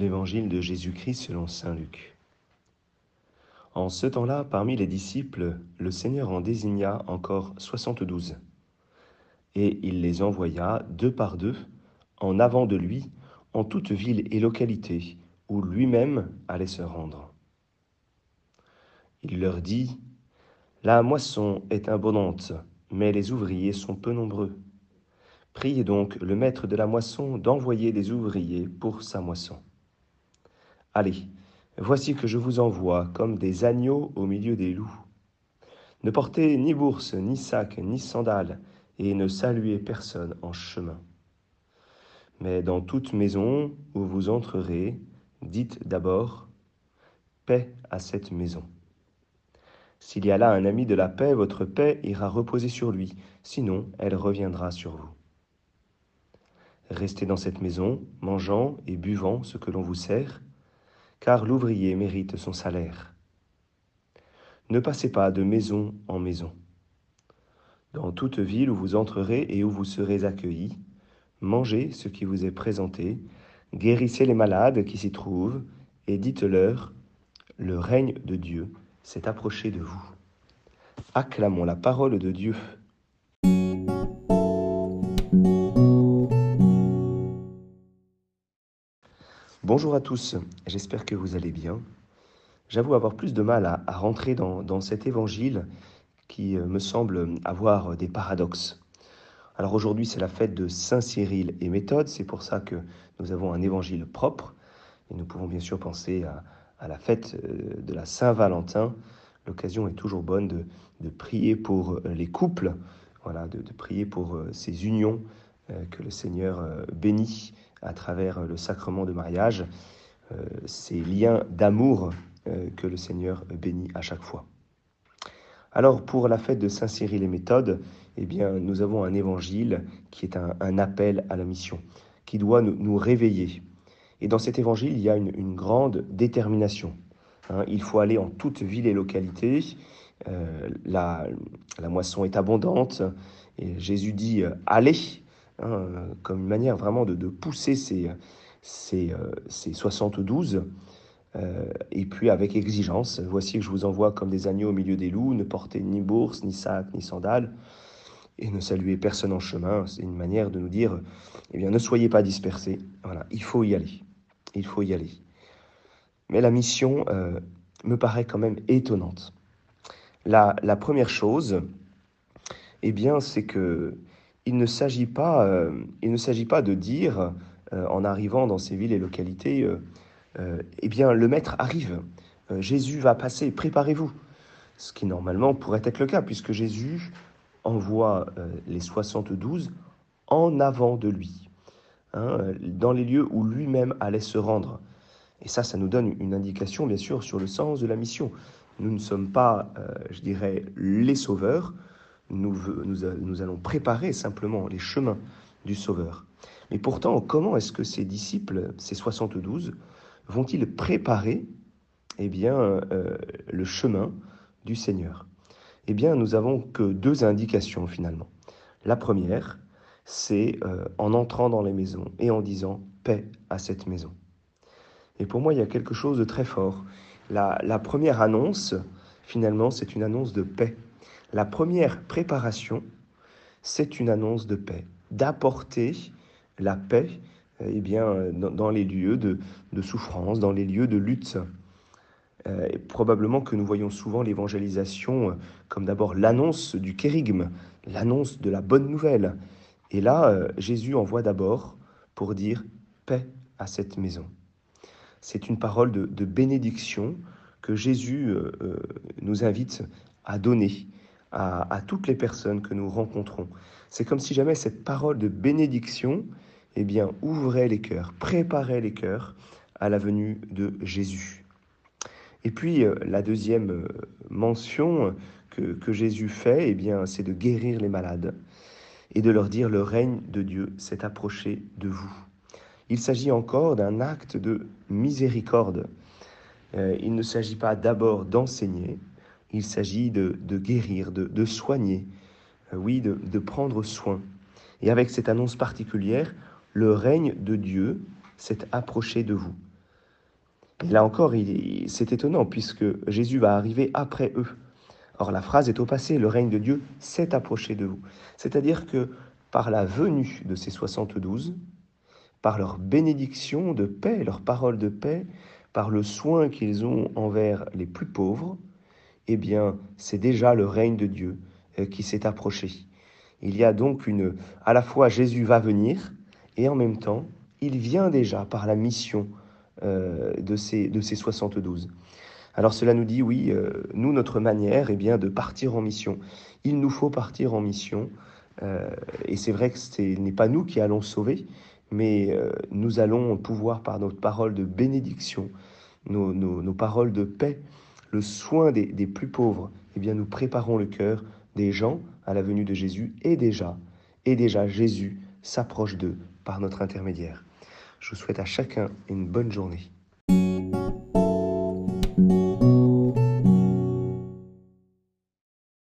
l'évangile de Jésus-Christ selon Saint Luc. En ce temps-là, parmi les disciples, le Seigneur en désigna encore soixante-douze. Et il les envoya deux par deux, en avant de lui, en toute ville et localité où lui-même allait se rendre. Il leur dit, La moisson est abondante, mais les ouvriers sont peu nombreux. Priez donc le maître de la moisson d'envoyer des ouvriers pour sa moisson. Allez, voici que je vous envoie comme des agneaux au milieu des loups. Ne portez ni bourse, ni sac, ni sandales, et ne saluez personne en chemin. Mais dans toute maison où vous entrerez, dites d'abord paix à cette maison. S'il y a là un ami de la paix, votre paix ira reposer sur lui, sinon elle reviendra sur vous. Restez dans cette maison, mangeant et buvant ce que l'on vous sert, car l'ouvrier mérite son salaire. Ne passez pas de maison en maison. Dans toute ville où vous entrerez et où vous serez accueillis, mangez ce qui vous est présenté, guérissez les malades qui s'y trouvent, et dites-leur, le règne de Dieu s'est approché de vous. Acclamons la parole de Dieu. Bonjour à tous, j'espère que vous allez bien. J'avoue avoir plus de mal à, rentrer dans, cet évangile qui euh, me semble avoir des paradoxes. Alors aujourd'hui c'est la fête de Saint Cyril et Méthode, c'est pour ça que nous avons un évangile propre et nous pouvons bien sûr penser à, la fête euh, de la Saint-Valentin. L'occasion est toujours bonne de, prier pour euh, les couples, voilà, de, de prier pour ces unions que le Seigneur bénit à travers le sacrement de mariage, euh, ces liens d'amour euh, que le Seigneur bénit à chaque fois. Alors pour la fête de Saint Cyril et Méthode, eh bien, nous avons un évangile qui est un, appel à la mission, qui doit nous, réveiller. Et dans cet évangile, il y a une, grande détermination. Hein. il faut aller en toute ville et localité. Euh, la, la, moisson est abondante. Et Jésus dit allez, Hein, comme une manière vraiment de, pousser ces, ces, 72, euh, et puis avec exigence, voici que je vous envoie comme des agneaux au milieu des loups, ne portez ni bourse, ni sac, ni sandales, et ne saluez personne en chemin. C'est une manière de nous dire, eh bien, ne soyez pas dispersés. Voilà, il faut y aller. Il faut y aller. Mais la mission euh, me paraît quand même étonnante. La, la première chose, eh bien, c'est que il ne s'agit pas, euh, il ne s'agit pas de dire, euh, en arrivant dans ces villes et localités, euh, eh bien, le maître arrive, Jésus va passer, préparez-vous. Ce qui normalement pourrait être le cas, puisque Jésus envoie les 72 en avant de lui, hein, dans les lieux où lui-même allait se rendre. Et ça, ça nous donne une indication, bien sûr, sur le sens de la mission. Nous ne sommes pas, je dirais, les sauveurs, nous, nous, allons préparer simplement les chemins du Sauveur. Mais pourtant, comment est-ce que ces disciples, ces 72, vont-ils préparer eh bien, euh, le chemin du Seigneur? Eh bien, nous avons que deux indications finalement. La première, c'est euh, en entrant dans les maisons et en disant paix à cette maison. Et pour moi, il y a quelque chose de très fort. la première annonce, finalement, c'est une annonce de paix. La première préparation, c'est une annonce de paix, d'apporter la paix eh bien, dans, les lieux de, souffrance, dans les lieux de lutte. Euh, probablement que nous voyons souvent l'évangélisation comme d'abord l'annonce du kérigme, l'annonce de la bonne nouvelle. Et là, euh, Jésus envoie d'abord pour dire paix à cette maison. C'est une parole de, bénédiction que Jésus euh, nous invite à donner à, toutes les personnes que nous rencontrons. C'est comme si jamais cette parole de bénédiction eh bien, ouvrait les cœurs, préparait les cœurs à la venue de Jésus. Et puis, euh, la deuxième euh, mention que, que Jésus fait, eh bien, c'est de guérir les malades et de leur dire le règne de Dieu s'est approché de vous. Il s'agit encore d'un acte de miséricorde. Euh, il ne s'agit pas d'abord d'enseigner, il s'agit de, guérir, de, soigner, euh, oui, de, prendre soin. Et avec cette annonce particulière, le règne de Dieu s'est approché de vous. Et là encore, c'est étonnant puisque Jésus va arriver après eux. Or, la phrase est au passé, le règne de Dieu s'est approché de vous. C'est-à-dire que par la venue de ces 72, par leur bénédiction de paix, leur parole de paix, par le soin qu'ils ont envers les plus pauvres, eh bien, c'est déjà le règne de Dieu euh, qui s'est approché. Il y a donc une, à la fois Jésus va venir et en même temps, il vient déjà par la mission euh, de, ces, de ces 72. Alors cela nous dit, oui, euh, nous, notre manière est bien de partir en mission. Il nous faut partir en mission. et c'est vrai que ce n'est pas nous qui allons sauver, mais nous allons pouvoir, par notre parole de bénédiction, nos, nos paroles de paix, le soin des, plus pauvres, eh bien nous préparons le cœur des gens à la venue de Jésus et déjà, et déjà Jésus s'approche d'eux par notre intermédiaire. Je vous souhaite à chacun une bonne journée.